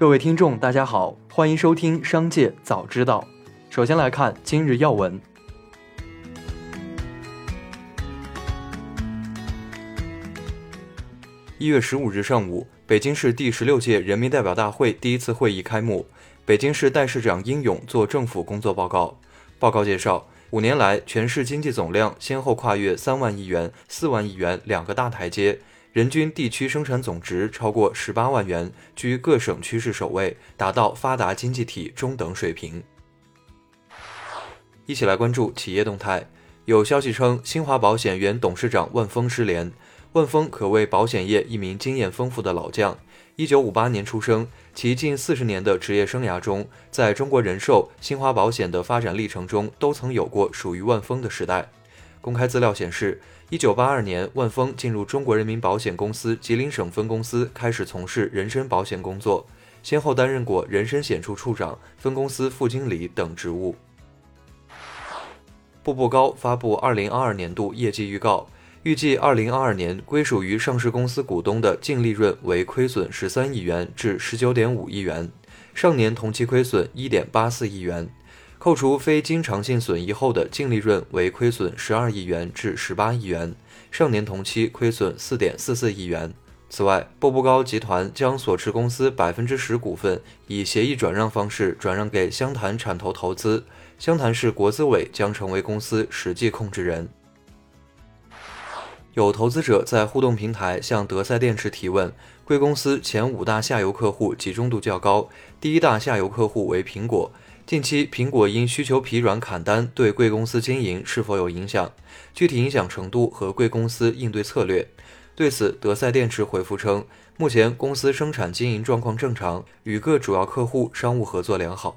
各位听众，大家好，欢迎收听《商界早知道》。首先来看今日要闻。一月十五日上午，北京市第十六届人民代表大会第一次会议开幕，北京市代市长殷勇作政府工作报告。报告介绍，五年来，全市经济总量先后跨越三万亿元、四万亿元两个大台阶。人均地区生产总值超过十八万元，居各省区市首位，达到发达经济体中等水平。一起来关注企业动态。有消息称，新华保险原董事长万峰失联。万峰可谓保险业一名经验丰富的老将。一九五八年出生，其近四十年的职业生涯中，在中国人寿、新华保险的发展历程中，都曾有过属于万峰的时代。公开资料显示。一九八二年，万峰进入中国人民保险公司吉林省分公司，开始从事人身保险工作，先后担任过人身险处处长、分公司副经理等职务。步步高发布二零二二年度业绩预告，预计二零二二年归属于上市公司股东的净利润为亏损十三亿元至十九点五亿元，上年同期亏损一点八四亿元。扣除非经常性损益后的净利润为亏损十二亿元至十八亿元，上年同期亏损四点四四亿元。此外，步步高集团将所持公司百分之十股份以协议转让方式转让给湘潭产投投资，湘潭市国资委将成为公司实际控制人。有投资者在互动平台向德赛电池提问：贵公司前五大下游客户集中度较高，第一大下游客户为苹果。近期苹果因需求疲软砍单，对贵公司经营是否有影响？具体影响程度和贵公司应对策略。对此，德赛电池回复称，目前公司生产经营状况正常，与各主要客户商务合作良好。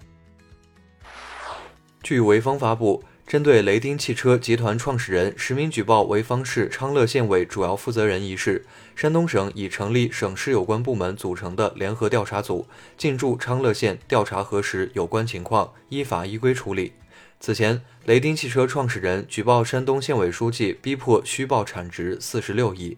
据潍坊发布。针对雷丁汽车集团创始人实名举报潍坊市昌乐县委主要负责人一事，山东省已成立省市有关部门组成的联合调查组，进驻昌乐县调查核实有关情况，依法依规处理。此前，雷丁汽车创始人举报山东县委书记逼迫虚报产值四十六亿。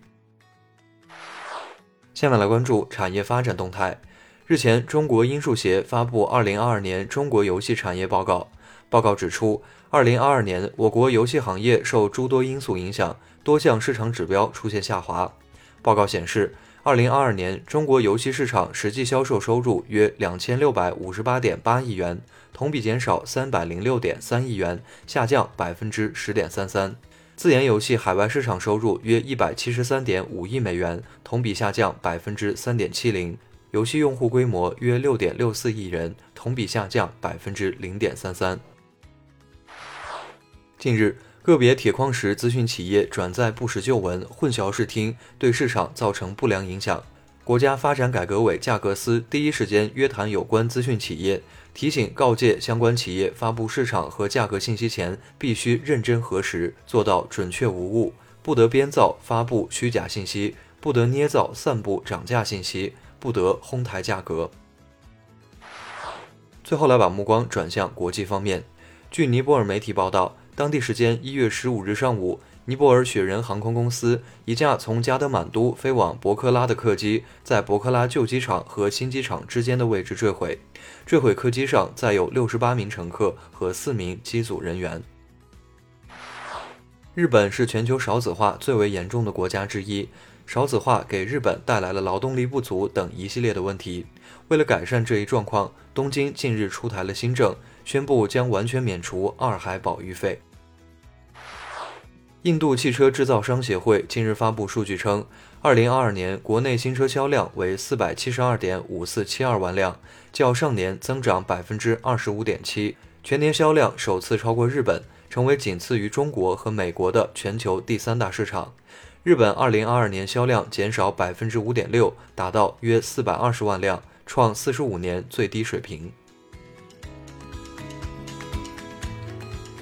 下面来关注产业发展动态。日前，中国音数协发布二零二二年中国游戏产业报告。报告指出，二零二二年我国游戏行业受诸多因素影响，多项市场指标出现下滑。报告显示，二零二二年中国游戏市场实际销售收入约两千六百五十八点八亿元，同比减少三百零六点三亿元，下降百分之十点三三。自研游戏海外市场收入约一百七十三点五亿美元，同比下降百分之三点七零。游戏用户规模约六点六四亿人，同比下降百分之零点三三。近日，个别铁矿石资讯企业转载不实旧闻，混淆视听，对市场造成不良影响。国家发展改革委价格司第一时间约谈有关资讯企业，提醒告诫相关企业发布市场和价格信息前，必须认真核实，做到准确无误，不得编造发布虚假信息，不得捏造散布涨价信息，不得哄抬价格。最后来把目光转向国际方面，据尼泊尔媒体报道。当地时间一月十五日上午，尼泊尔雪人航空公司一架从加德满都飞往博克拉的客机，在博克拉旧机场和新机场之间的位置坠毁。坠毁客机上载有六十八名乘客和四名机组人员。日本是全球少子化最为严重的国家之一，少子化给日本带来了劳动力不足等一系列的问题。为了改善这一状况，东京近日出台了新政。宣布将完全免除二孩保育费。印度汽车制造商协会近日发布数据称，二零二二年国内新车销量为四百七十二点五四七二万辆，较上年增长百分之二十五点七，全年销量首次超过日本，成为仅次于中国和美国的全球第三大市场。日本二零二二年销量减少百分之五点六，达到约四百二十万辆，创四十五年最低水平。